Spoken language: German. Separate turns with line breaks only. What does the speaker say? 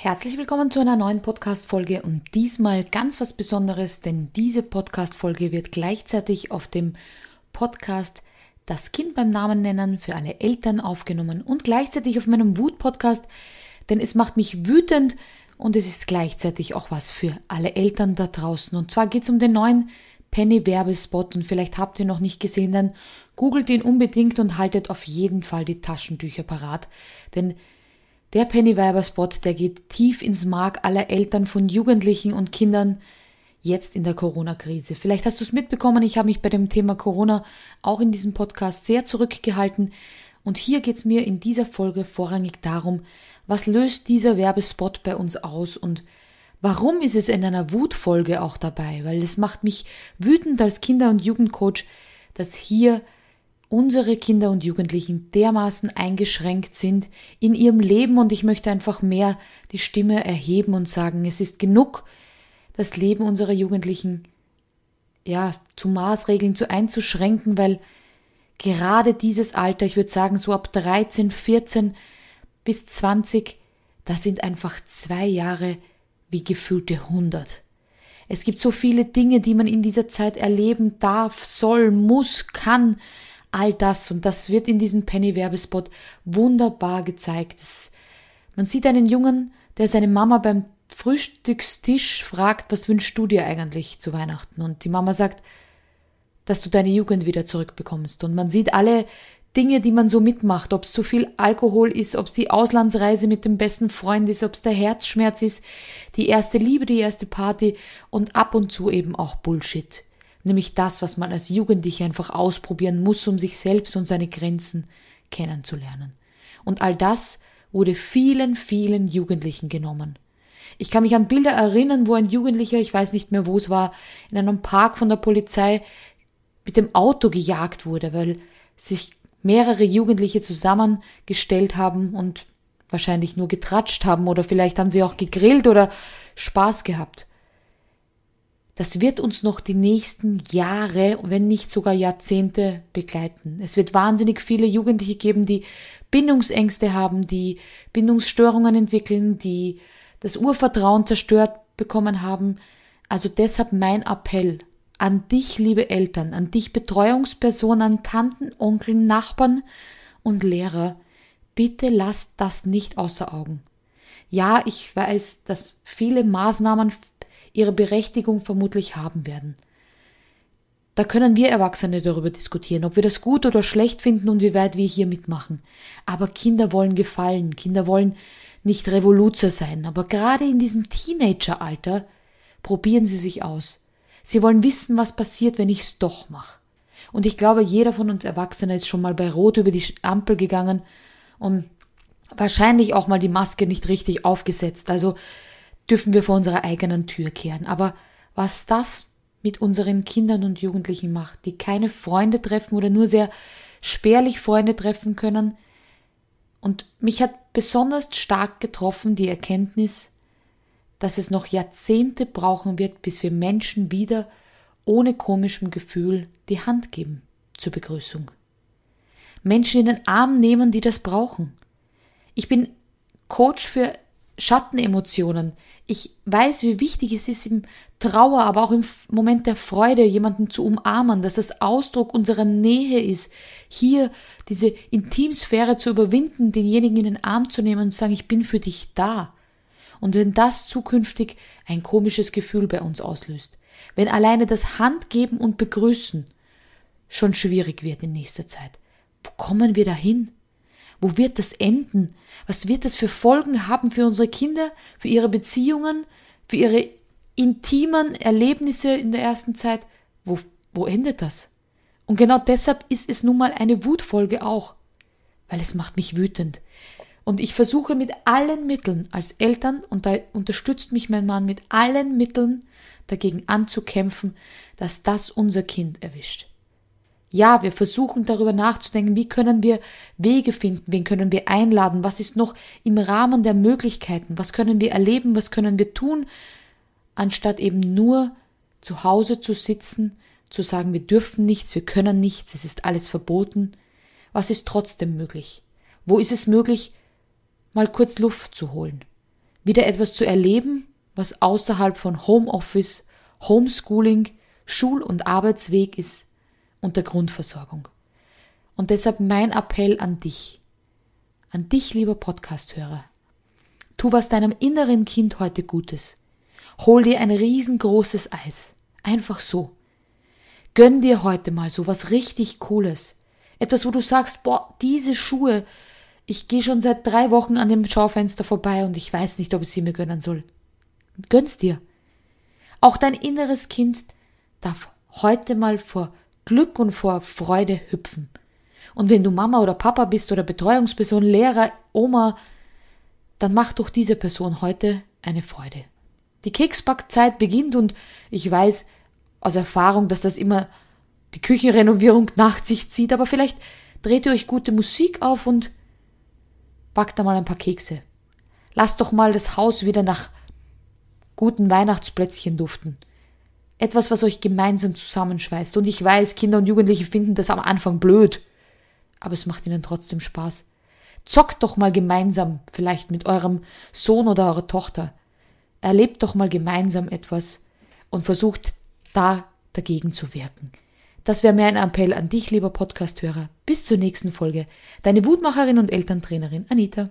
Herzlich willkommen zu einer neuen Podcast-Folge und diesmal ganz was Besonderes, denn diese Podcast-Folge wird gleichzeitig auf dem Podcast Das Kind beim Namen nennen für alle Eltern aufgenommen und gleichzeitig auf meinem Wut-Podcast, denn es macht mich wütend und es ist gleichzeitig auch was für alle Eltern da draußen. Und zwar geht es um den neuen Penny-Werbespot und vielleicht habt ihr noch nicht gesehen, dann googelt ihn unbedingt und haltet auf jeden Fall die Taschentücher parat, denn der Pennyweiber-Spot, der geht tief ins Mark aller Eltern von Jugendlichen und Kindern jetzt in der Corona-Krise. Vielleicht hast du es mitbekommen, ich habe mich bei dem Thema Corona auch in diesem Podcast sehr zurückgehalten. Und hier geht es mir in dieser Folge vorrangig darum, was löst dieser Werbespot bei uns aus und warum ist es in einer Wutfolge auch dabei? Weil es macht mich wütend als Kinder- und Jugendcoach, dass hier unsere Kinder und Jugendlichen dermaßen eingeschränkt sind in ihrem Leben und ich möchte einfach mehr die Stimme erheben und sagen, es ist genug, das Leben unserer Jugendlichen ja zu Maßregeln zu einzuschränken, weil gerade dieses Alter, ich würde sagen so ab 13, 14 bis 20, das sind einfach zwei Jahre wie gefühlte 100. Es gibt so viele Dinge, die man in dieser Zeit erleben darf, soll, muss, kann, all das und das wird in diesem Penny-Werbespot wunderbar gezeigt. Man sieht einen Jungen, der seine Mama beim Frühstückstisch fragt, was wünschst du dir eigentlich zu Weihnachten? Und die Mama sagt, dass du deine Jugend wieder zurückbekommst. Und man sieht alle Dinge, die man so mitmacht, ob es zu viel Alkohol ist, ob es die Auslandsreise mit dem besten Freund ist, ob es der Herzschmerz ist, die erste Liebe, die erste Party und ab und zu eben auch Bullshit nämlich das, was man als Jugendlicher einfach ausprobieren muss, um sich selbst und seine Grenzen kennenzulernen. Und all das wurde vielen, vielen Jugendlichen genommen. Ich kann mich an Bilder erinnern, wo ein Jugendlicher, ich weiß nicht mehr, wo es war, in einem Park von der Polizei mit dem Auto gejagt wurde, weil sich mehrere Jugendliche zusammengestellt haben und wahrscheinlich nur getratscht haben oder vielleicht haben sie auch gegrillt oder Spaß gehabt das wird uns noch die nächsten Jahre, wenn nicht sogar Jahrzehnte begleiten. Es wird wahnsinnig viele Jugendliche geben, die Bindungsängste haben, die Bindungsstörungen entwickeln, die das Urvertrauen zerstört bekommen haben. Also deshalb mein Appell an dich, liebe Eltern, an dich Betreuungspersonen, an Tanten, Onkeln, Nachbarn und Lehrer, bitte lasst das nicht außer Augen. Ja, ich weiß, dass viele Maßnahmen ihre Berechtigung vermutlich haben werden. Da können wir Erwachsene darüber diskutieren, ob wir das gut oder schlecht finden und wie weit wir hier mitmachen. Aber Kinder wollen gefallen, Kinder wollen nicht Revoluzer sein, aber gerade in diesem Teenageralter probieren sie sich aus. Sie wollen wissen, was passiert, wenn ich es doch mache. Und ich glaube, jeder von uns Erwachsenen ist schon mal bei Rot über die Ampel gegangen und wahrscheinlich auch mal die Maske nicht richtig aufgesetzt. Also dürfen wir vor unserer eigenen Tür kehren. Aber was das mit unseren Kindern und Jugendlichen macht, die keine Freunde treffen oder nur sehr spärlich Freunde treffen können. Und mich hat besonders stark getroffen die Erkenntnis, dass es noch Jahrzehnte brauchen wird, bis wir Menschen wieder ohne komischem Gefühl die Hand geben zur Begrüßung. Menschen in den Arm nehmen, die das brauchen. Ich bin Coach für Schattenemotionen. Ich weiß, wie wichtig es ist, im Trauer, aber auch im Moment der Freude jemanden zu umarmen, dass es Ausdruck unserer Nähe ist, hier diese Intimsphäre zu überwinden, denjenigen in den Arm zu nehmen und zu sagen, ich bin für dich da. Und wenn das zukünftig ein komisches Gefühl bei uns auslöst, wenn alleine das Handgeben und Begrüßen schon schwierig wird in nächster Zeit, wo kommen wir dahin? Wo wird das enden? Was wird das für Folgen haben für unsere Kinder, für ihre Beziehungen, für ihre intimen Erlebnisse in der ersten Zeit? Wo, wo endet das? Und genau deshalb ist es nun mal eine Wutfolge auch, weil es macht mich wütend. Und ich versuche mit allen Mitteln als Eltern, und da unterstützt mich mein Mann mit allen Mitteln dagegen anzukämpfen, dass das unser Kind erwischt. Ja, wir versuchen darüber nachzudenken, wie können wir Wege finden, wen können wir einladen, was ist noch im Rahmen der Möglichkeiten, was können wir erleben, was können wir tun, anstatt eben nur zu Hause zu sitzen, zu sagen, wir dürfen nichts, wir können nichts, es ist alles verboten. Was ist trotzdem möglich? Wo ist es möglich, mal kurz Luft zu holen? wieder etwas zu erleben, was außerhalb von Homeoffice, Homeschooling, Schul- und Arbeitsweg ist und der Grundversorgung. Und deshalb mein Appell an dich, an dich, lieber Podcasthörer. Tu was deinem inneren Kind heute Gutes. Hol dir ein riesengroßes Eis. Einfach so. Gönn dir heute mal so was richtig Cooles. Etwas, wo du sagst, boah, diese Schuhe, ich gehe schon seit drei Wochen an dem Schaufenster vorbei und ich weiß nicht, ob ich sie mir gönnen soll. Gönn's dir. Auch dein inneres Kind darf heute mal vor Glück und vor Freude hüpfen. Und wenn du Mama oder Papa bist oder Betreuungsperson, Lehrer, Oma, dann mach doch diese Person heute eine Freude. Die Keksbackzeit beginnt und ich weiß aus Erfahrung, dass das immer die Küchenrenovierung nach sich zieht, aber vielleicht dreht ihr euch gute Musik auf und backt da mal ein paar Kekse. Lasst doch mal das Haus wieder nach guten Weihnachtsplätzchen duften. Etwas, was euch gemeinsam zusammenschweißt. Und ich weiß, Kinder und Jugendliche finden das am Anfang blöd. Aber es macht ihnen trotzdem Spaß. Zockt doch mal gemeinsam, vielleicht mit eurem Sohn oder eurer Tochter. Erlebt doch mal gemeinsam etwas und versucht da dagegen zu wirken. Das wäre mir ein Appell an dich, lieber Podcasthörer. Bis zur nächsten Folge. Deine Wutmacherin und Elterntrainerin Anita.